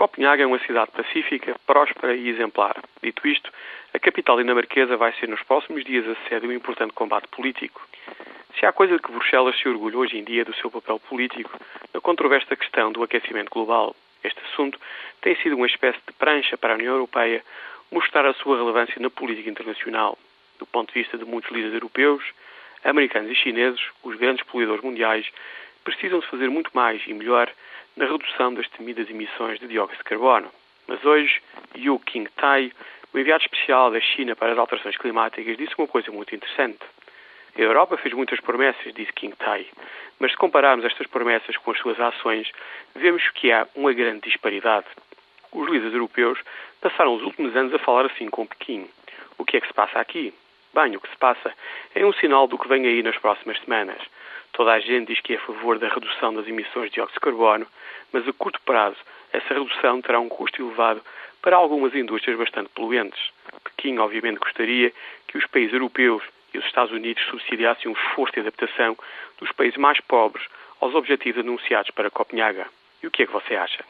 Copenhague é uma cidade pacífica, próspera e exemplar. Dito isto, a capital dinamarquesa vai ser nos próximos dias a sede de um importante combate político. Se há coisa de que Bruxelas se orgulha hoje em dia do seu papel político na controversa questão do aquecimento global, este assunto tem sido uma espécie de prancha para a União Europeia mostrar a sua relevância na política internacional. Do ponto de vista de muitos líderes europeus, americanos e chineses, os grandes poluidores mundiais, precisam de fazer muito mais e melhor na redução das temidas emissões de dióxido de carbono. Mas hoje, Yu Qingtai, o enviado especial da China para as alterações climáticas, disse uma coisa muito interessante. A Europa fez muitas promessas, disse Qingtai, mas se compararmos estas promessas com as suas ações, vemos que há uma grande disparidade. Os líderes europeus passaram os últimos anos a falar assim com Pequim. O que é que se passa aqui? Bem, o que se passa é um sinal do que vem aí nas próximas semanas. Toda a gente diz que é a favor da redução das emissões de dióxido de carbono, mas a curto prazo essa redução terá um custo elevado para algumas indústrias bastante poluentes. Pequim, obviamente, gostaria que os países europeus e os Estados Unidos subsidiassem um esforço de adaptação dos países mais pobres aos objetivos anunciados para Copenhaga. E o que é que você acha?